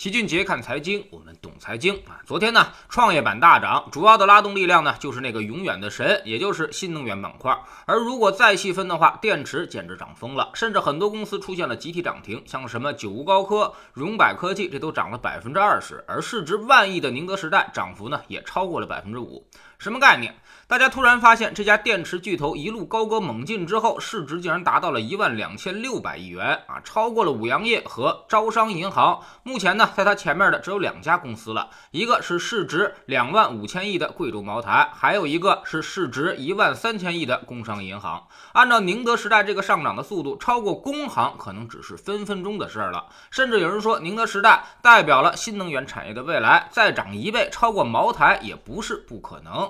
齐俊杰看财经，我们懂财经啊。昨天呢，创业板大涨，主要的拉动力量呢，就是那个永远的神，也就是新能源板块。而如果再细分的话，电池简直涨疯了，甚至很多公司出现了集体涨停，像什么九无高科、荣百科技，这都涨了百分之二十。而市值万亿的宁德时代，涨幅呢也超过了百分之五。什么概念？大家突然发现这家电池巨头一路高歌猛进之后，市值竟然达到了一万两千六百亿元啊，超过了五粮液和招商银行。目前呢，在它前面的只有两家公司了，一个是市值两万五千亿的贵州茅台，还有一个是市值一万三千亿的工商银行。按照宁德时代这个上涨的速度，超过工行可能只是分分钟的事儿了。甚至有人说，宁德时代代表了新能源产业的未来，再涨一倍超过茅台也不是不可能。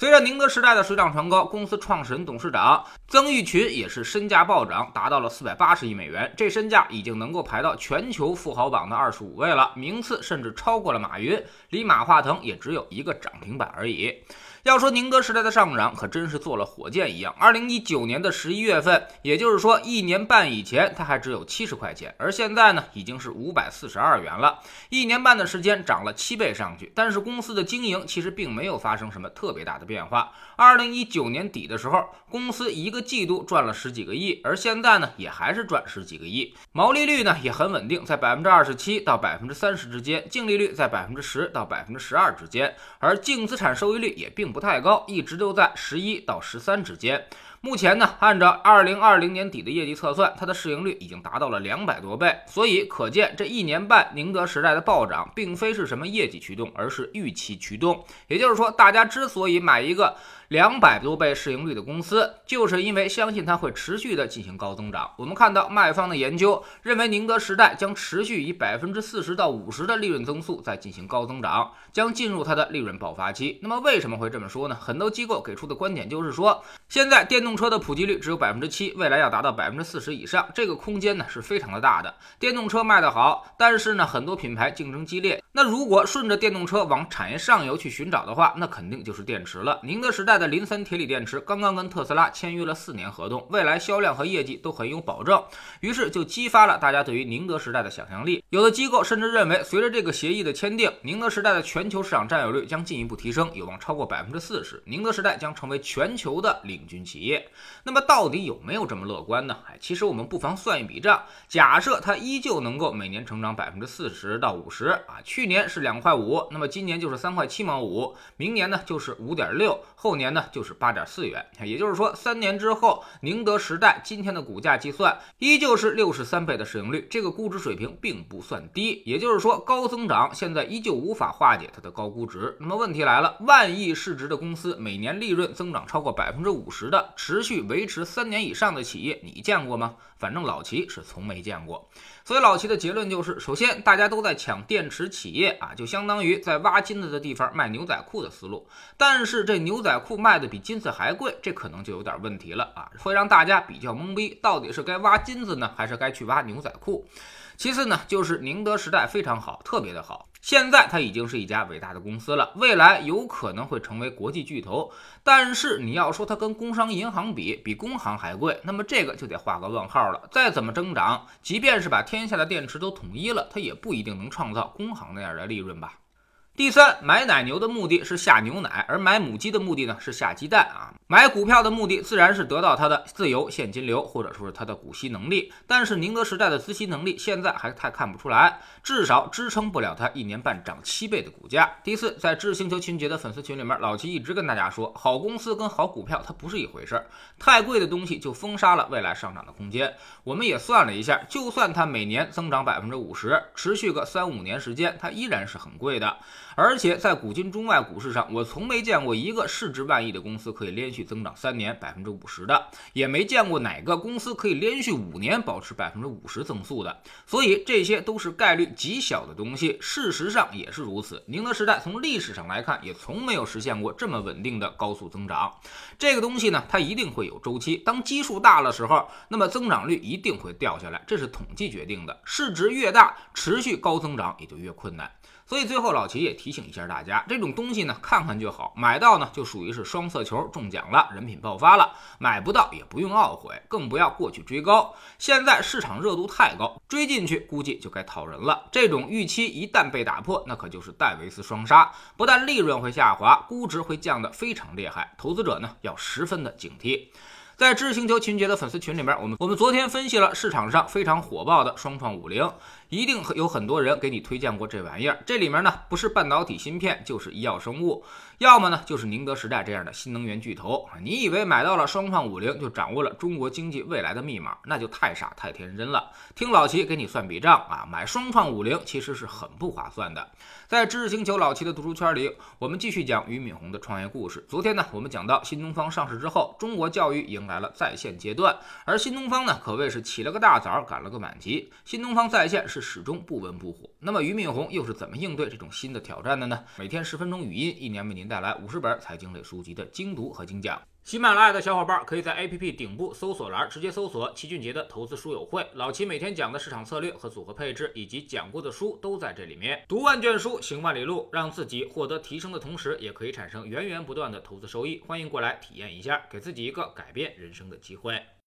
随着宁德时代的水涨船高，公司创始人、董事长曾毓群也是身价暴涨，达到了四百八十亿美元，这身价已经能够排到全球富豪榜的二十五位了，名次甚至超过了马云，离马化腾也只有一个涨停板而已。要说宁德时代的上涨，可真是坐了火箭一样。二零一九年的十一月份，也就是说一年半以前，它还只有七十块钱，而现在呢，已经是五百四十二元了。一年半的时间涨了七倍上去，但是公司的经营其实并没有发生什么特别大的变化。二零一九年底的时候，公司一个季度赚了十几个亿，而现在呢，也还是赚十几个亿，毛利率呢也很稳定，在百分之二十七到百分之三十之间，净利率在百分之十到百分之十二之间，而净资产收益率也并。不太高，一直都在十一到十三之间。目前呢，按照二零二零年底的业绩测算，它的市盈率已经达到了两百多倍。所以可见，这一年半宁德时代的暴涨，并非是什么业绩驱动，而是预期驱动。也就是说，大家之所以买一个两百多倍市盈率的公司，就是因为相信它会持续的进行高增长。我们看到卖方的研究认为，宁德时代将持续以百分之四十到五十的利润增速在进行高增长，将进入它的利润爆发期。那么为什么会这么说呢？很多机构给出的观点就是说，现在电动动车的普及率只有百分之七，未来要达到百分之四十以上，这个空间呢是非常的大的。电动车卖得好，但是呢很多品牌竞争激烈。那如果顺着电动车往产业上游去寻找的话，那肯定就是电池了。宁德时代的磷酸铁锂电池刚刚跟特斯拉签约了四年合同，未来销量和业绩都很有保证，于是就激发了大家对于宁德时代的想象力。有的机构甚至认为，随着这个协议的签订，宁德时代的全球市场占有率将进一步提升，有望超过百分之四十，宁德时代将成为全球的领军企业。那么到底有没有这么乐观呢？哎，其实我们不妨算一笔账，假设它依旧能够每年成长百分之四十到五十啊，去年是两块五，那么今年就是三块七毛五，明年呢就是五点六，后年呢就是八点四元。也就是说，三年之后，宁德时代今天的股价计算依旧是六十三倍的市盈率，这个估值水平并不算低。也就是说，高增长现在依旧无法化解它的高估值。那么问题来了，万亿市值的公司每年利润增长超过百分之五十的持续。维持三年以上的企业，你见过吗？反正老齐是从没见过。所以老齐的结论就是：首先，大家都在抢电池企业啊，就相当于在挖金子的地方卖牛仔裤的思路。但是这牛仔裤卖的比金子还贵，这可能就有点问题了啊，会让大家比较懵逼，到底是该挖金子呢，还是该去挖牛仔裤？其次呢，就是宁德时代非常好，特别的好。现在它已经是一家伟大的公司了，未来有可能会成为国际巨头。但是你要说它跟工商银行比，比工行还贵，那么这个就得画个问号了。再怎么增长，即便是把天下的电池都统一了，它也不一定能创造工行那样的利润吧。第三，买奶牛的目的是下牛奶，而买母鸡的目的呢是下鸡蛋啊。买股票的目的自然是得到它的自由现金流，或者说是它的股息能力。但是宁德时代的资息能力现在还太看不出来，至少支撑不了它一年半涨七倍的股价。第四，在知识星球群杰的粉丝群里面，老齐一直跟大家说，好公司跟好股票它不是一回事儿，太贵的东西就封杀了未来上涨的空间。我们也算了一下，就算它每年增长百分之五十，持续个三五年时间，它依然是很贵的。而且在古今中外股市上，我从没见过一个市值万亿的公司可以连续。增长三年百分之五十的，也没见过哪个公司可以连续五年保持百分之五十增速的，所以这些都是概率极小的东西。事实上也是如此。宁德时代从历史上来看，也从没有实现过这么稳定的高速增长。这个东西呢，它一定会有周期。当基数大了时候，那么增长率一定会掉下来，这是统计决定的。市值越大，持续高增长也就越困难。所以最后老齐也提醒一下大家，这种东西呢，看看就好，买到呢就属于是双色球中奖了，人品爆发了；买不到也不用懊悔，更不要过去追高。现在市场热度太高，追进去估计就该套人了。这种预期一旦被打破，那可就是戴维斯双杀，不但利润会下滑，估值会降得非常厉害，投资者呢要十分的警惕。在知识星球秦杰的粉丝群里面，我们我们昨天分析了市场上非常火爆的双创五零，一定有很多人给你推荐过这玩意儿。这里面呢，不是半导体芯片，就是医药生物，要么呢就是宁德时代这样的新能源巨头。你以为买到了双创五零就掌握了中国经济未来的密码，那就太傻太天真了。听老齐给你算笔账啊，买双创五零其实是很不划算的。在知识星球老齐的读书圈里，我们继续讲俞敏洪的创业故事。昨天呢，我们讲到新东方上市之后，中国教育迎来了在线阶段，而新东方呢，可谓是起了个大早，赶了个满级。新东方在线是始终不温不火。那么俞敏洪又是怎么应对这种新的挑战的呢？每天十分钟语音，一年为您带来五十本财经类书籍的精读和精讲。喜马拉雅的小伙伴可以在 APP 顶部搜索栏直接搜索齐俊杰的投资书友会，老齐每天讲的市场策略和组合配置，以及讲过的书都在这里面。读万卷书，行万里路，让自己获得提升的同时，也可以产生源源不断的投资收益。欢迎过来体验一下，给自己一个改变人生的机会。